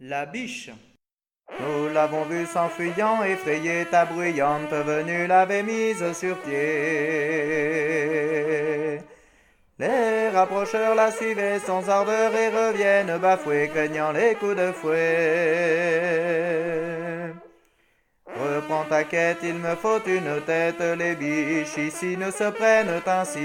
La biche. Nous l'avons vue s'enfuyant, effrayée, ta bruyante venue l'avait mise sur pied. Les rapprocheurs la suivaient sans ardeur et reviennent bafoués, craignant les coups de fouet. Reprends ta quête, il me faut une tête, les biches ici ne se prennent ainsi.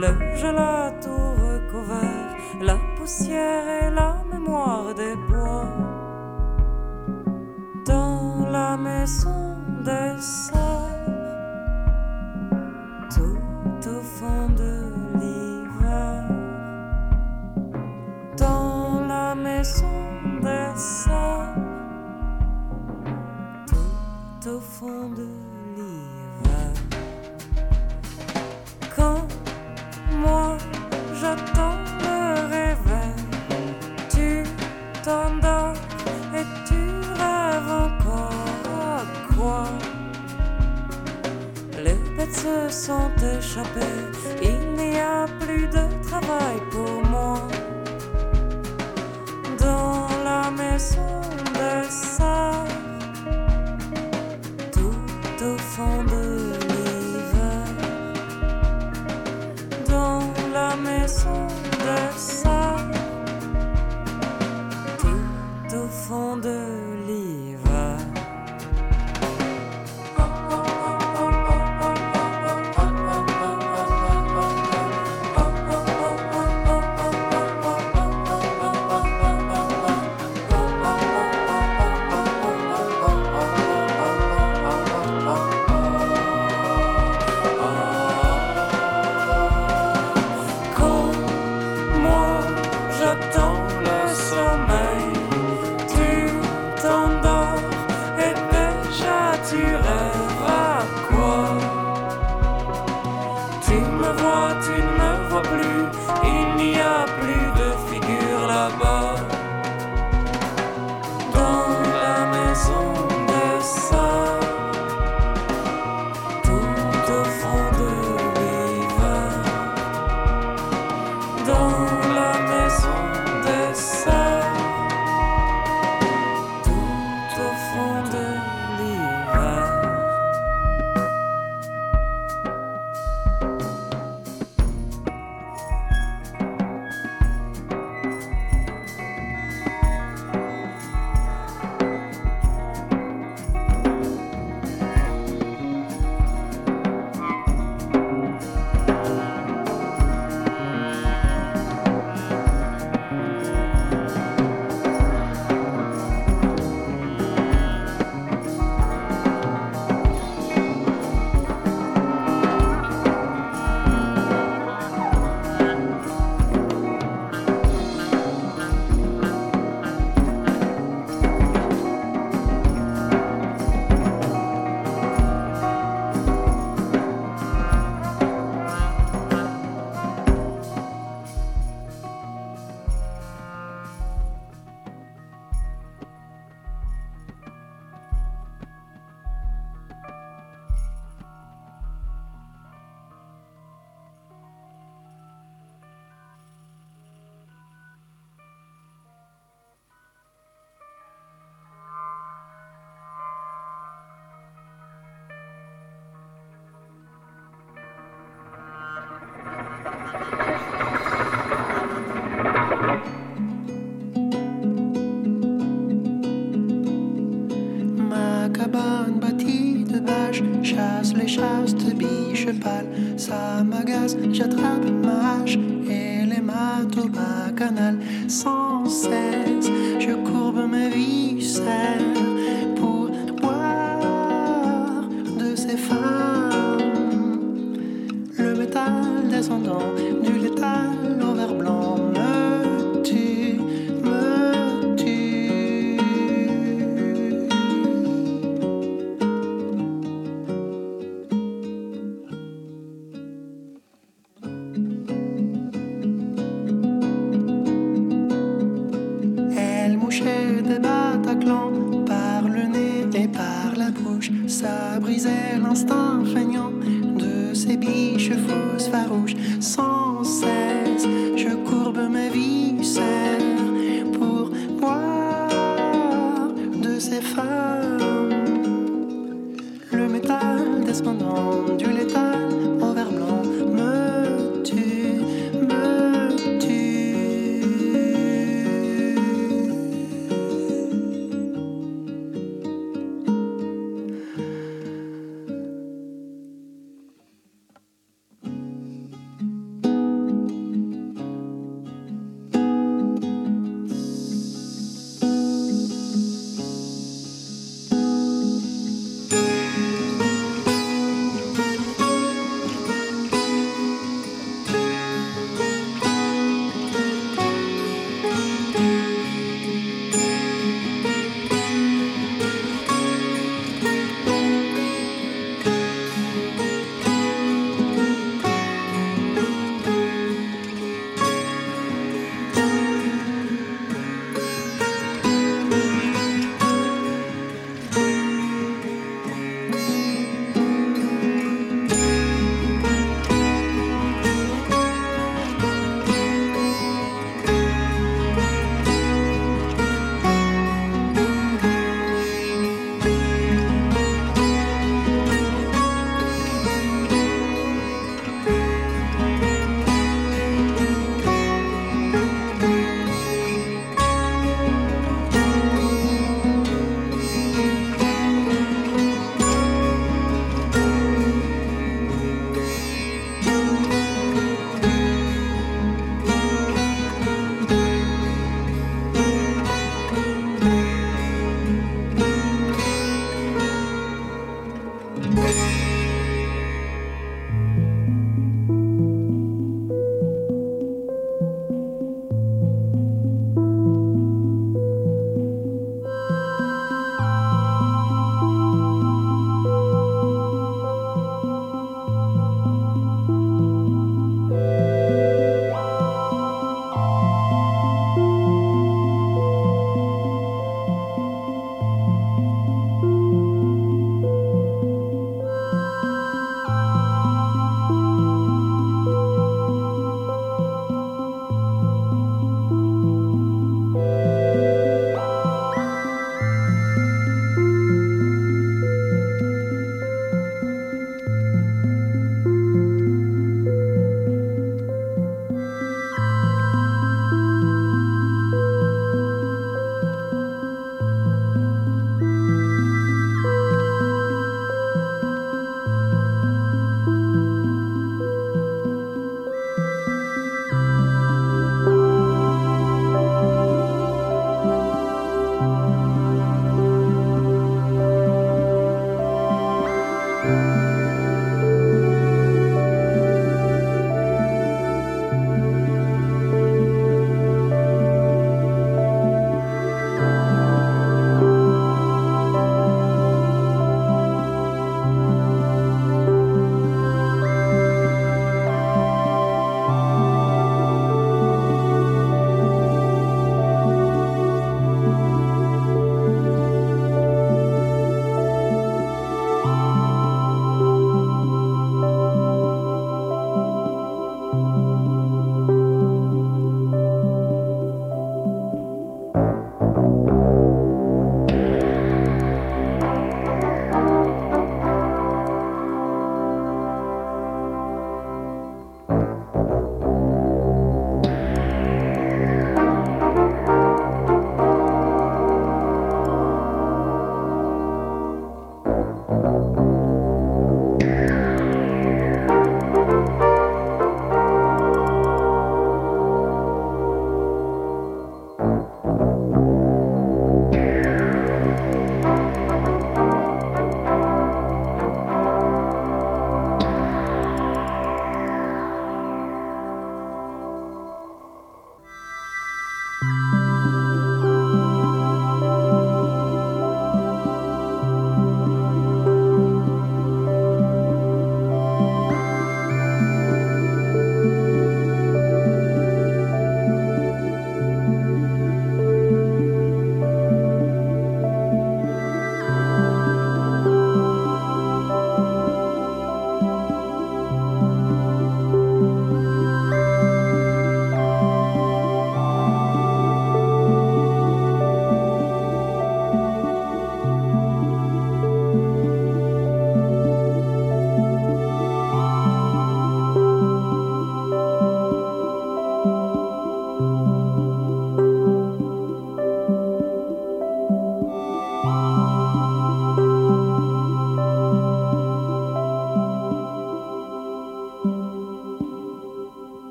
le gelato recouvert, la poussière et la mémoire des bois. Dans la maison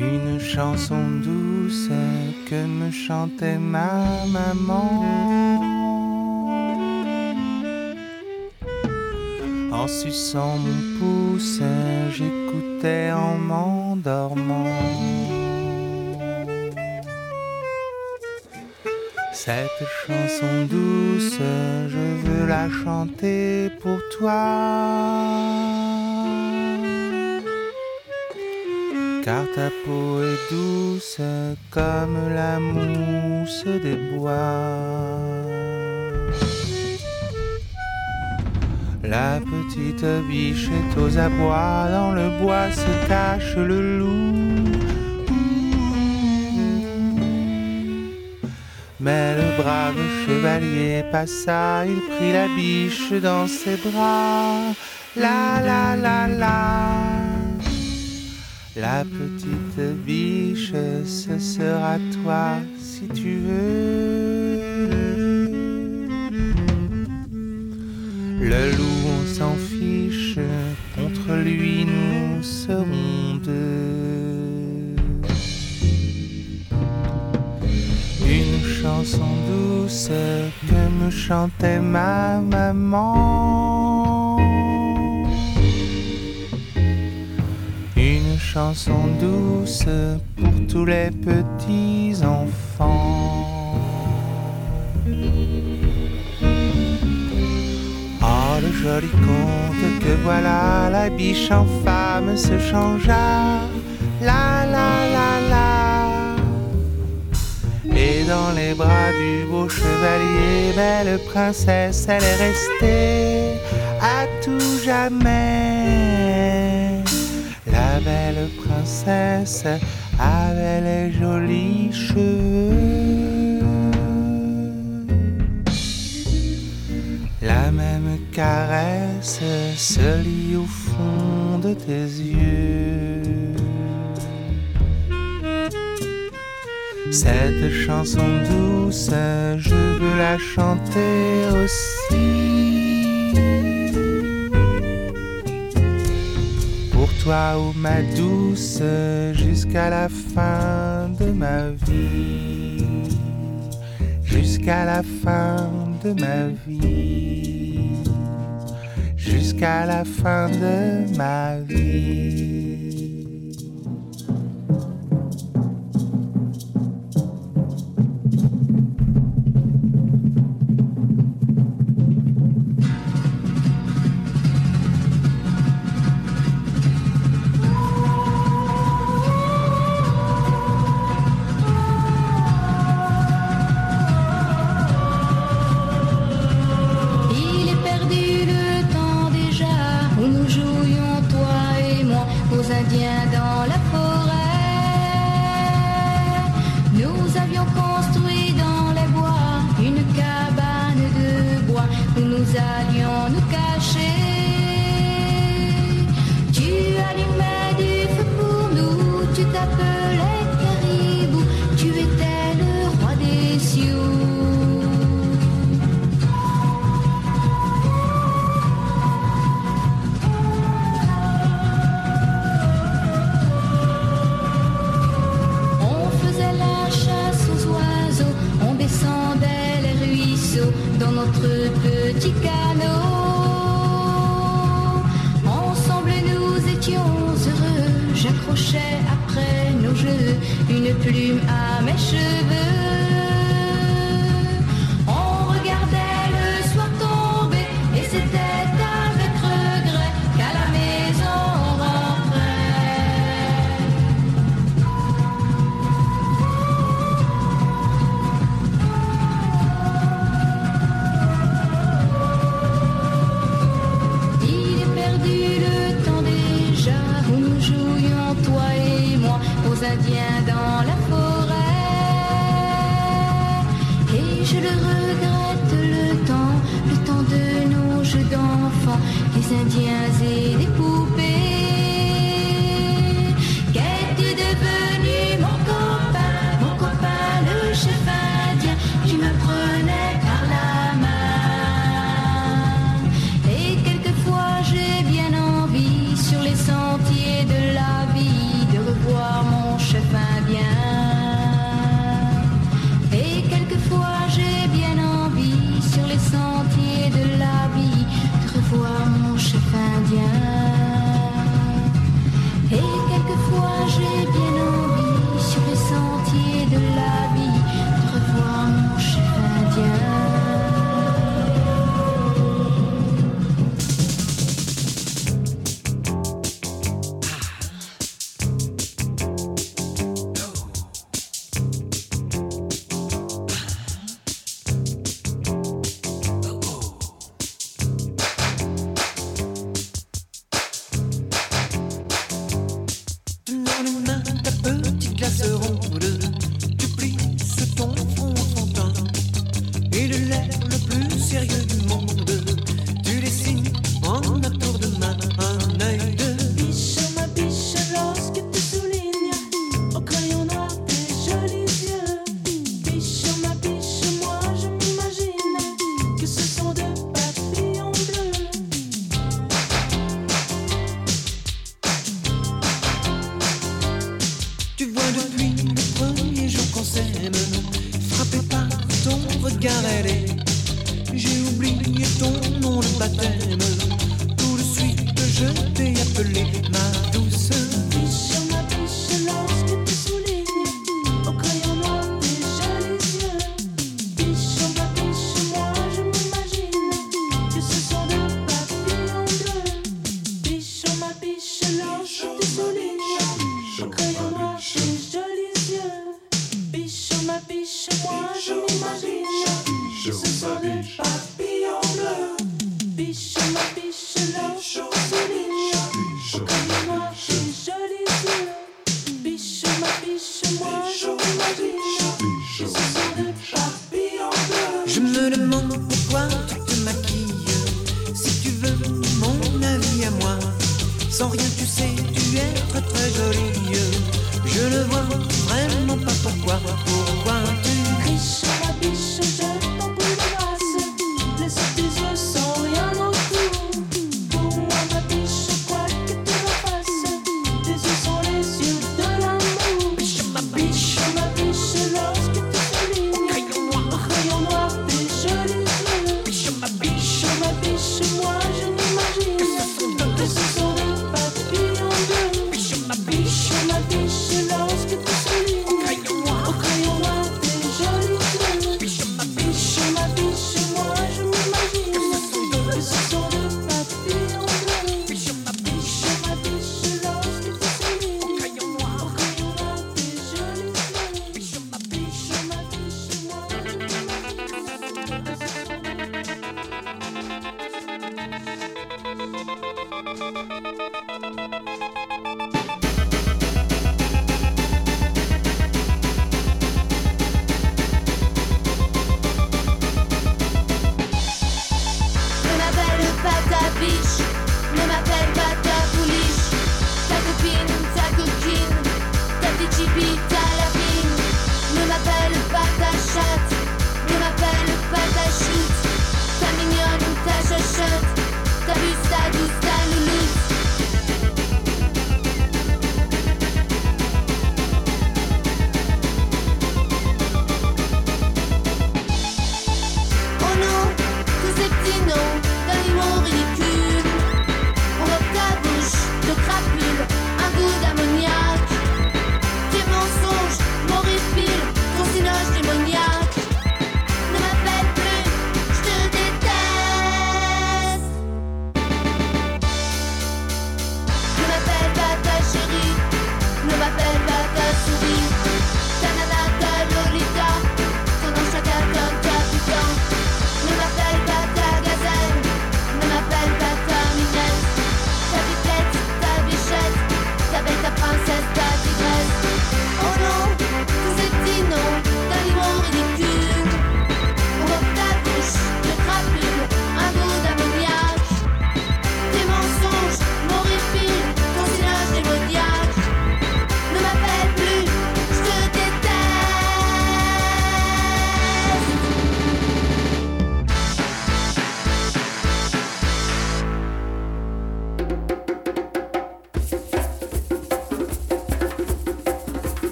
Une chanson douce que me chantait ma maman. En suçant mon pouce, j'écoutais en m'endormant. Cette chanson douce, je veux la chanter pour toi. Car ta peau est douce comme la mousse des bois. La petite biche est aux abois, dans le bois se cache le loup. Mais le brave chevalier passa, il prit la biche dans ses bras. La la la la. La petite biche, ce sera toi si tu veux. Le loup s'en fiche, contre lui nous serons deux. Une chanson douce que me chantait ma maman. Chanson douce pour tous les petits enfants. le joli conte que voilà, la biche en femme se changea. La la la la. Et dans les bras du beau chevalier, belle princesse, elle est restée à tout jamais. La belle princesse avait les jolis cheveux. La même caresse se lit au fond de tes yeux. Cette chanson douce, je veux la chanter aussi. Oh ma douce, jusqu'à la fin de ma vie. Jusqu'à la fin de ma vie, jusqu'à la fin de ma vie. Sur J'ai oublié ton nom de baptême. Tout de suite, je t'ai appelé ma douce.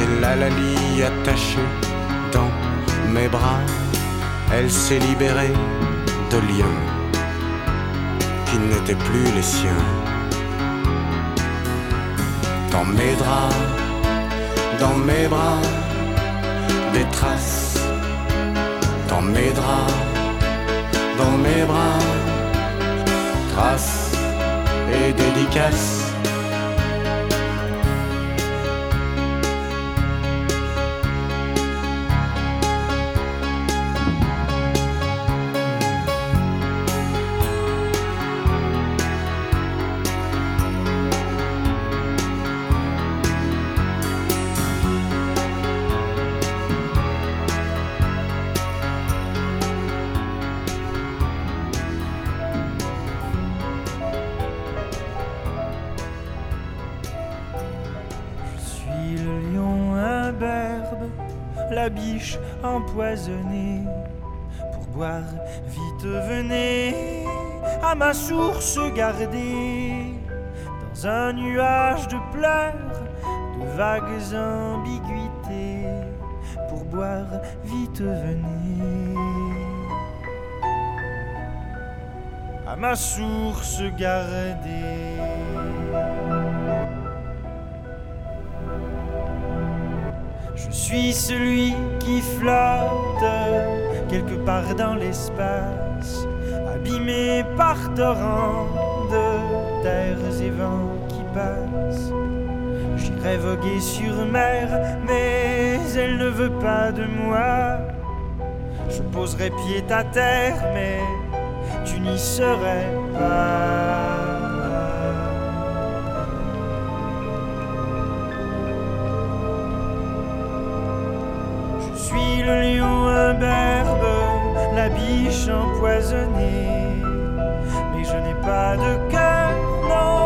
c'est la Lali attachée dans mes bras? Elle s'est libérée de liens qui n'étaient plus les siens. Dans mes draps, dans mes bras, des traces. Dans mes draps, dans mes bras, traces et dédicaces. Ma source gardée. Dans un nuage de pleurs, de vagues ambiguïtés. Pour boire, vite venez. À ma source gardée. Je suis celui qui flotte quelque part dans l'espace, abîmé par torrents de terres et vents qui passent. J'irai voguer sur mer, mais elle ne veut pas de moi. Je poserai pied à terre, mais tu n'y serais pas. l'imberbe, la biche empoisonnée. Pas de cœur, non,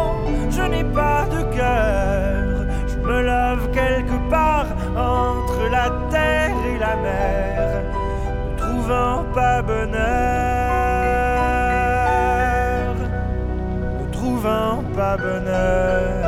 je n'ai pas de cœur. Je me lave quelque part entre la terre et la mer, ne trouvant pas bonheur, ne trouvant pas bonheur.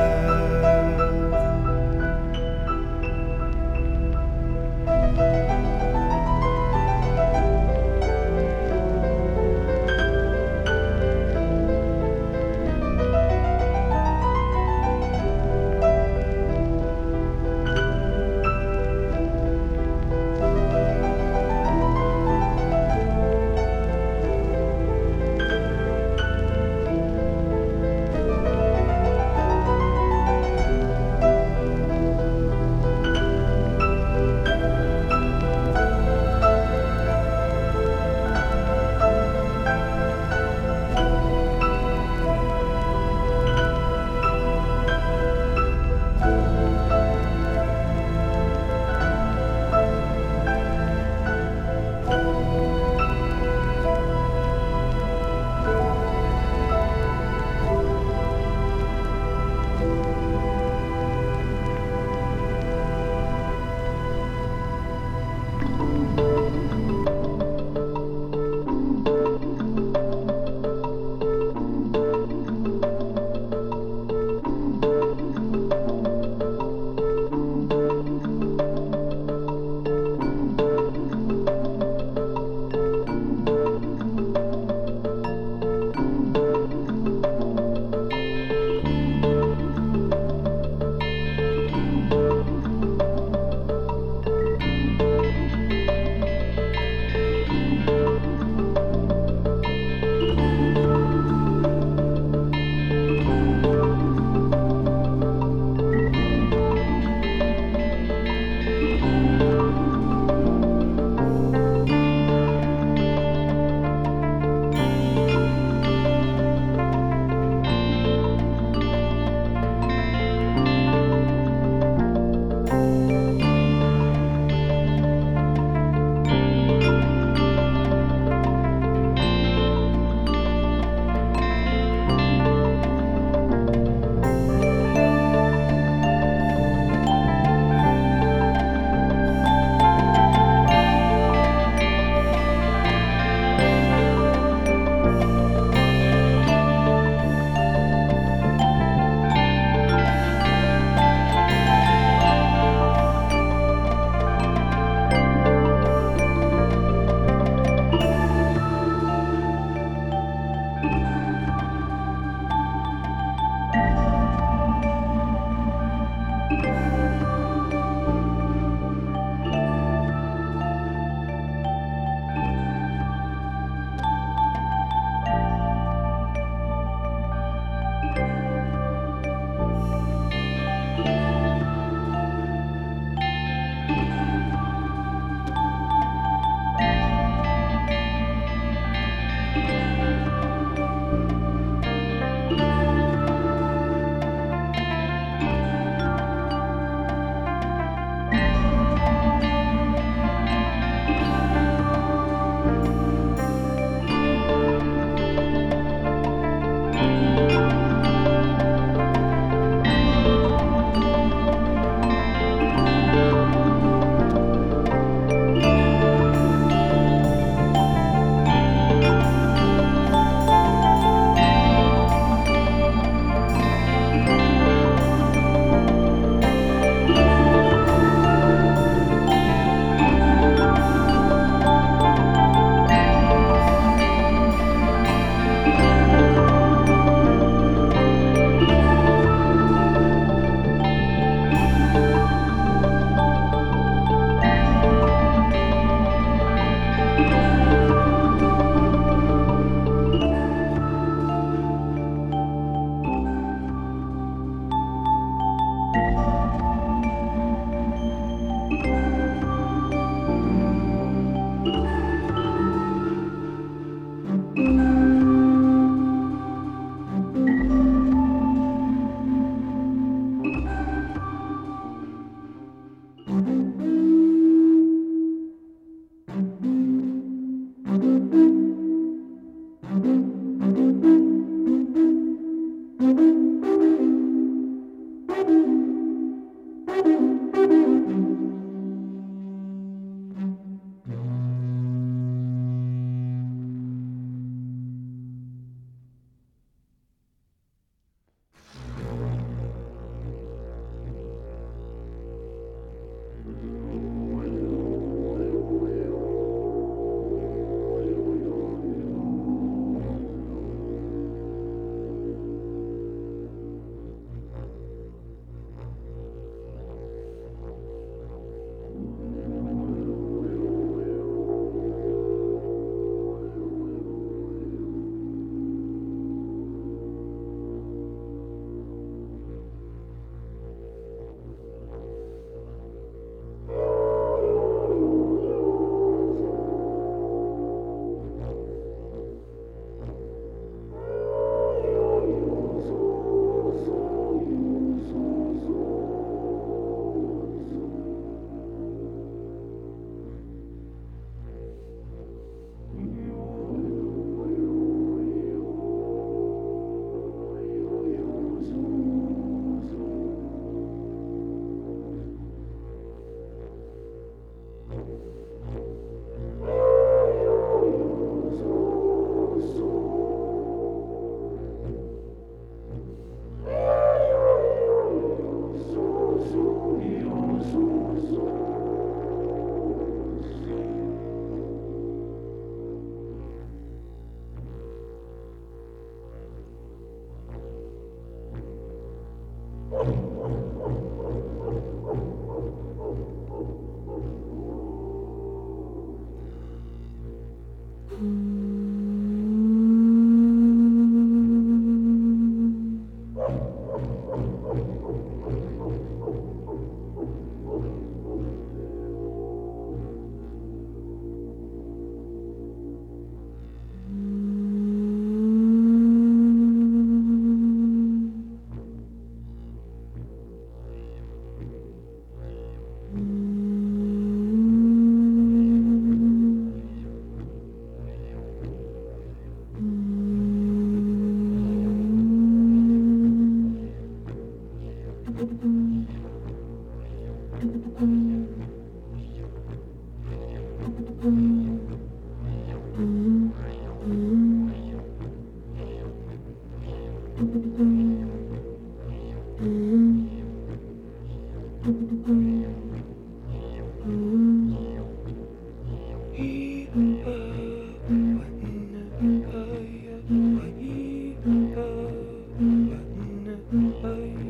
Bye.